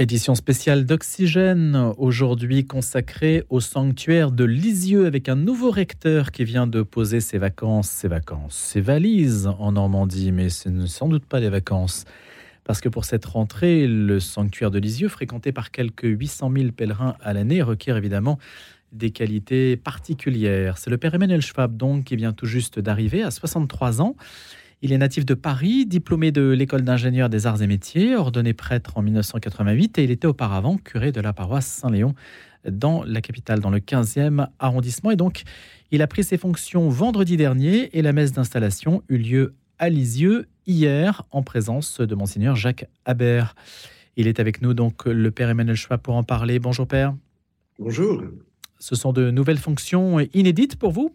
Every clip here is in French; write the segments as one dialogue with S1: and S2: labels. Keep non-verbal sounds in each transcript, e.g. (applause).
S1: Édition spéciale d'Oxygène, aujourd'hui consacrée au sanctuaire de Lisieux avec un nouveau recteur qui vient de poser ses vacances, ses vacances, ses valises en Normandie, mais ce ne sans doute pas des vacances. Parce que pour cette rentrée, le sanctuaire de Lisieux, fréquenté par quelques 800 000 pèlerins à l'année, requiert évidemment des qualités particulières. C'est le père Emmanuel Schwab donc qui vient tout juste d'arriver à 63 ans. Il est natif de Paris, diplômé de l'école d'ingénieurs des arts et métiers, ordonné prêtre en 1988 et il était auparavant curé de la paroisse Saint-Léon dans la capitale, dans le 15e arrondissement. Et donc, il a pris ses fonctions vendredi dernier et la messe d'installation eut lieu à Lisieux hier en présence de monseigneur Jacques Habert. Il est avec nous donc le père Emmanuel Schwab pour en parler. Bonjour père.
S2: Bonjour.
S1: Ce sont de nouvelles fonctions inédites pour vous?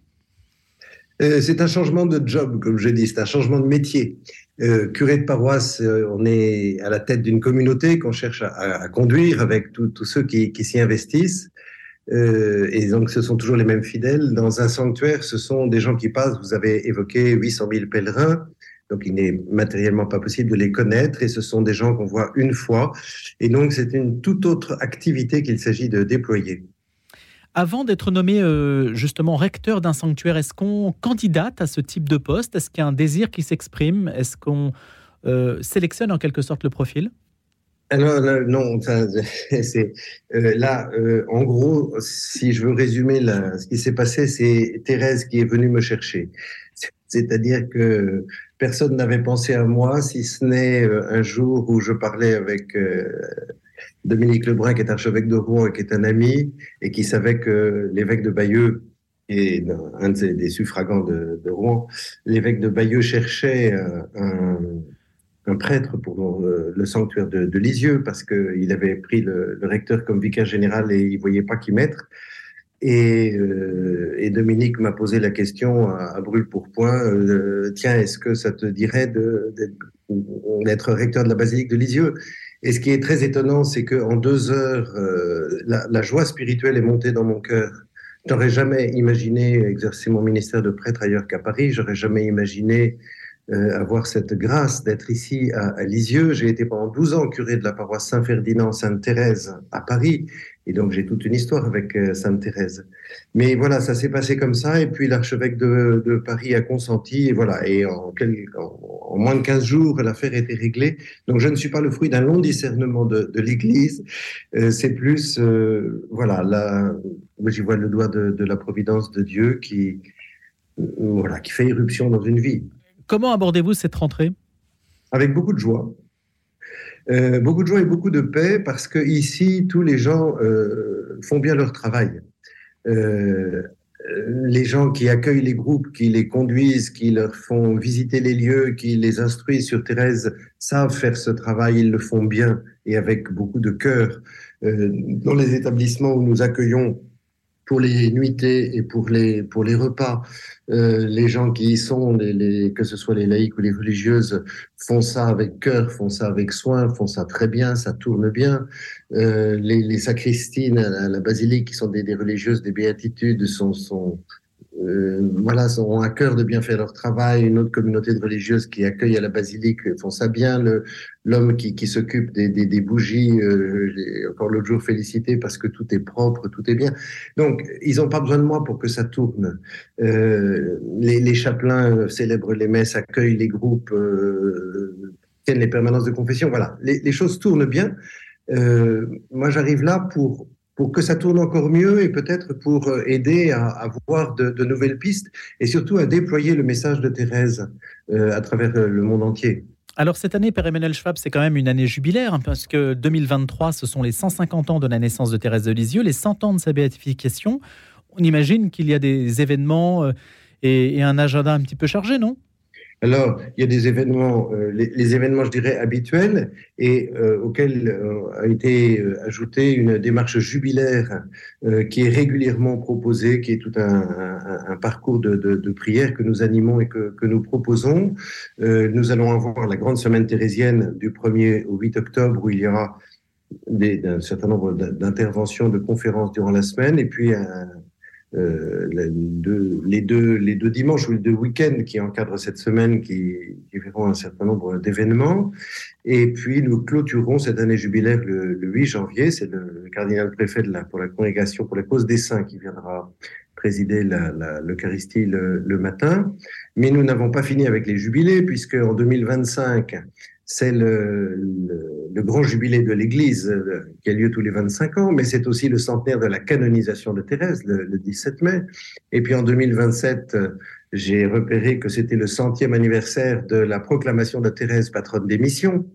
S2: Euh, c'est un changement de job, comme je dis, c'est un changement de métier. Euh, curé de paroisse, euh, on est à la tête d'une communauté qu'on cherche à, conduire avec tous ceux qui, s'y investissent. et donc, ce sont toujours les mêmes fidèles. Dans un sanctuaire, ce sont des gens qui passent. Vous avez évoqué 800 000 pèlerins. Donc, il n'est matériellement pas possible de les connaître. Et ce sont des gens qu'on voit une fois. Et donc, c'est une toute autre activité qu'il s'agit de déployer.
S1: Avant d'être nommé euh, justement recteur d'un sanctuaire, est-ce qu'on candidate à ce type de poste? Est-ce qu'il y a un désir qui s'exprime? Est-ce qu'on euh, sélectionne en quelque sorte le profil?
S2: Alors non, (laughs) c'est euh, là. en gros, si je veux résumer ce qui s'est passé, c'est Thérèse qui est venue me chercher. C'est-à-dire que personne n'avait pensé à moi, si ce n'est un jour où je parlais avec Dominique Lebrun, qui est archevêque de Rouen et qui est un ami, et qui savait que l'évêque de Bayeux, et un des suffragants de, Rouen, l'évêque de Bayeux cherchait euh, un, prêtre pour le, sanctuaire de, Lisieux, parce qu'il avait pris le, recteur comme vicaire général et il voyait pas qui mettre. Euh, et, Dominique m'a posé la question à, brûle pour point euh, tiens, est-ce que ça te dirait d'être recteur de la basilique de Lisieux? Et ce qui est très étonnant, c'est qu'en deux heures, euh, la, joie spirituelle est montée dans mon cœur. Je n'aurais jamais imaginé exercer mon ministère de prêtre ailleurs qu'à Paris. J'aurais jamais imaginé euh, avoir cette grâce d'être ici à, Lisieux. J'ai été pendant 12 ans curé de la paroisse Saint-Ferdinand, Sainte-Thérèse à Paris. Et donc j'ai toute une histoire avec euh, Sainte-Thérèse. Mais voilà, ça s'est passé comme ça. Et puis l'archevêque de, Paris a consenti. Et voilà. Et en, en, moins de 15 jours, l'affaire était réglée. Donc je ne suis pas le fruit d'un long discernement de, l'Église. Euh, c'est plus, voilà, là, j'y vois le doigt de, de, la providence de Dieu qui, voilà, qui fait irruption dans une vie.
S1: Comment abordez-vous cette rentrée?
S2: Avec beaucoup de joie. Euh, beaucoup de joie et beaucoup de paix parce que ici tous les gens euh, font bien leur travail. Euh, les gens qui accueillent les groupes, qui les conduisent, qui leur font visiter les lieux, qui les instruisent sur Thérèse, savent faire ce travail, ils le font bien et avec beaucoup de cœur. dans les établissements où nous accueillons pour les nuitées et pour les, pour les repas, euh, les gens qui y sont, les, que ce soit les laïcs ou les religieuses, font ça avec cœur, font ça avec soin, font ça très bien, ça tourne bien. Euh, les, les, sacristines à la, basilique, qui sont des, des religieuses des béatitudes, sont, sont, euh, voilà, ont à cœur de bien faire leur travail. Une autre communauté de religieuses qui accueille à la basilique font ça bien. L'homme qui, qui s'occupe des, des, des, bougies, euh, encore l'autre jour félicité parce que tout est propre, tout est bien. Donc, ils n'ont pas besoin de moi pour que ça tourne. Euh, les, les, chapelains célèbrent les messes, accueillent les groupes, euh, tiennent les permanences de confession. Voilà, les, les choses tournent bien. Euh, moi, j'arrive là pour pour que ça tourne encore mieux et peut-être pour euh, aider à, voir de, de, nouvelles pistes et surtout à déployer le message de Thérèse euh, à travers euh, le monde entier.
S1: Alors cette année, Père Emmanuel Schwab, c'est quand même une année jubilaire, hein, parce que 2023, ce sont les 150 ans de la naissance de Thérèse de Lisieux, les 100 ans de sa béatification. On imagine qu'il y a des événements et, et un agenda un petit peu chargé, non?
S2: Alors, il y a des événements, euh, les, événements, je dirais, habituels, et euh, auxquels euh, a été ajoutée une démarche jubilaire qui est régulièrement proposée, qui est tout un, parcours de, prière que nous animons et que, nous proposons. nous allons avoir la grande semaine thérésienne du 1er au 8 octobre, où il y aura un certain nombre d'interventions, de conférences durant la semaine, et puis un, les, deux, les, deux, les deux dimanches ou les deux week-ends qui encadrent cette semaine, qui, verront un certain nombre d'événements. Et puis, nous clôturons cette année jubilaire le, 8 janvier. C'est le, cardinal préfet pour la congrégation pour la cause des saints qui viendra présider l'Eucharistie le, matin. Mais nous n'avons pas fini avec les jubilés, puisque en 2025, c'est le, grand jubilé de l'Église euh, qui a lieu tous les 25 ans, mais c'est aussi le centenaire de la canonisation de Thérèse, le, le 17 mai. Et puis en 2027, euh, j'ai repéré que c'était le centième anniversaire de la proclamation de Thérèse, patronne des missions.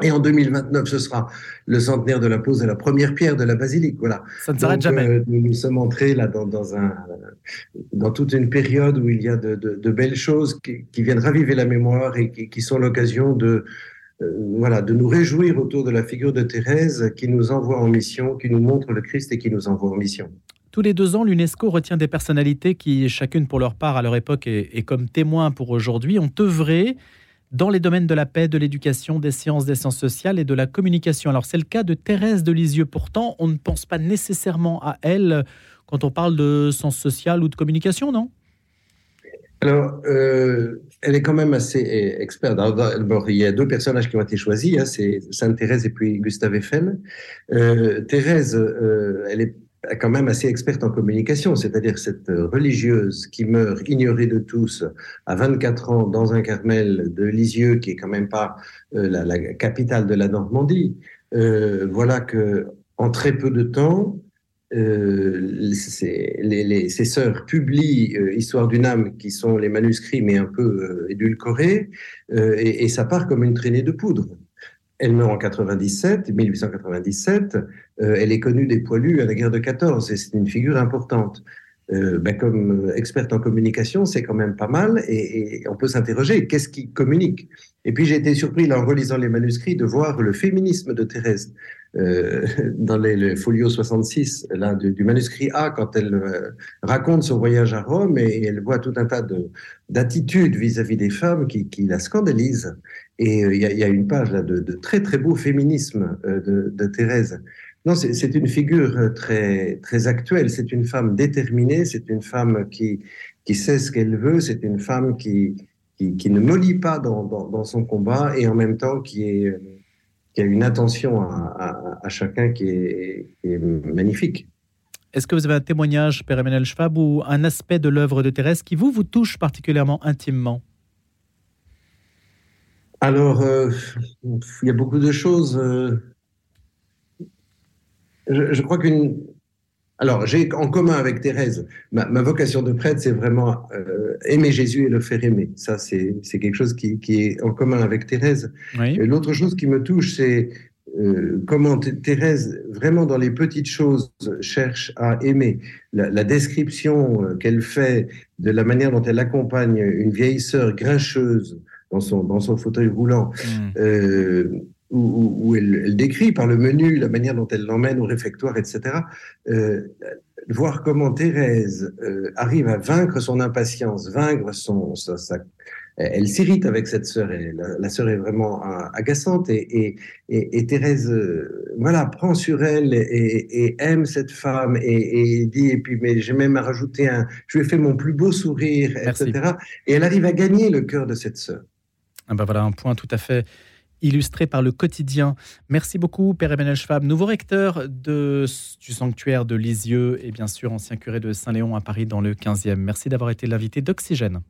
S2: Et en 2029, ce sera le centenaire de la pose de la première pierre de la basilique. Voilà.
S1: Ça ne s'arrête jamais. Euh,
S2: nous, sommes entrés là dans, dans, un, dans toute une période où il y a de, de, de belles choses qui, qui, viennent raviver la mémoire et qui, qui sont l'occasion de, voilà, de nous réjouir autour de la figure de Thérèse qui nous envoie en mission, qui nous montre le Christ et qui nous envoie en mission.
S1: Tous les deux ans, l'UNESCO retient des personnalités qui, chacune pour leur part à leur époque et, et comme témoins pour aujourd'hui, ont œuvré dans les domaines de la paix, de l'éducation, des sciences, des sciences sociales et de la communication. Alors c'est le cas de Thérèse de Lisieux. Pourtant, on ne pense pas nécessairement à elle quand on parle de sciences sociales ou de communication, non?
S2: Alors, euh, elle est quand même assez experte. D'abord, il y a deux personnages qui ont été choisis, hein, c'est Sainte Thérèse et puis Gustave Eiffel. Euh, Thérèse, euh, elle est quand même assez experte en communication, c'est-à-dire cette religieuse qui meurt ignorée de tous à 24 ans dans un Carmel de Lisieux, qui est quand même pas euh, la, la, capitale de la Normandie. Euh, voilà que en très peu de temps, euh, les, ces sœurs publient euh, Histoire d'une âme, qui sont les manuscrits mais un peu euh, édulcorés, et, ça part comme une traînée de poudre. Elle meurt en 97, 1897. Euh, elle est connue des poilus à la guerre de 14 et c'est une figure importante. Ben comme experte en communication, c'est quand même pas mal et, et on peut s'interroger qu'est-ce qui communique? Et puis j'ai été surpris là, en relisant les manuscrits de voir le féminisme de Thérèse euh, dans les, les folio 66 là, du, manuscrit A quand elle euh, raconte son voyage à Rome et, elle voit tout un tas d'attitudes vis-à-vis des femmes qui, qui la scandalisent. Et euh, il y, a une page là, de, très très beau féminisme de, Thérèse. Non, c'est une figure très, très actuelle. C'est une femme déterminée, c'est une femme qui, qui sait ce qu'elle veut, c'est une femme qui, qui, ne mollit pas dans, dans, son combat et en même temps qui, est, qui a une attention à, à, à chacun qui est, qui est magnifique.
S1: Est-ce que vous avez un témoignage, Père Emmanuel Schwab, ou un aspect de l'œuvre de Thérèse qui vous, vous touche particulièrement intimement?
S2: Alors, euh, il y a beaucoup de choses. Euh, je, je crois qu'une. Alors, j'ai en commun avec Thérèse, ma, ma vocation de prêtre, c'est vraiment euh, aimer Jésus et le faire aimer. Ça, c'est quelque chose qui, qui, est en commun avec Thérèse. Oui. L'autre chose qui me touche, c'est euh, comment Thérèse, vraiment dans les petites choses, cherche à aimer. La, la description euh, qu'elle fait de la manière dont elle accompagne une vieille sœur grincheuse dans son, dans son fauteuil roulant. Mmh. Euh, où, où elle, elle, décrit par le menu la manière dont elle l'emmène au réfectoire, etc. Euh, voir comment Thérèse euh, arrive à vaincre son impatience, vaincre son, sa, sa elle s'irrite avec cette sœur. La, la sœur est vraiment euh, agaçante et, et, et, et Thérèse, euh, voilà, prend sur elle et, aime cette femme et, dit et puis mais j'ai même à rajouter un, je lui ai fait mon plus beau sourire, Merci. etc. Et elle arrive à gagner le cœur de cette sœur.
S1: Ah ben voilà un point tout à fait illustré par le quotidien. Merci beaucoup, Père Emmanuel Schwab, nouveau recteur du sanctuaire de Lisieux et bien sûr ancien curé de Saint-Léon à Paris dans le 15e. Merci d'avoir été l'invité d'Oxygène.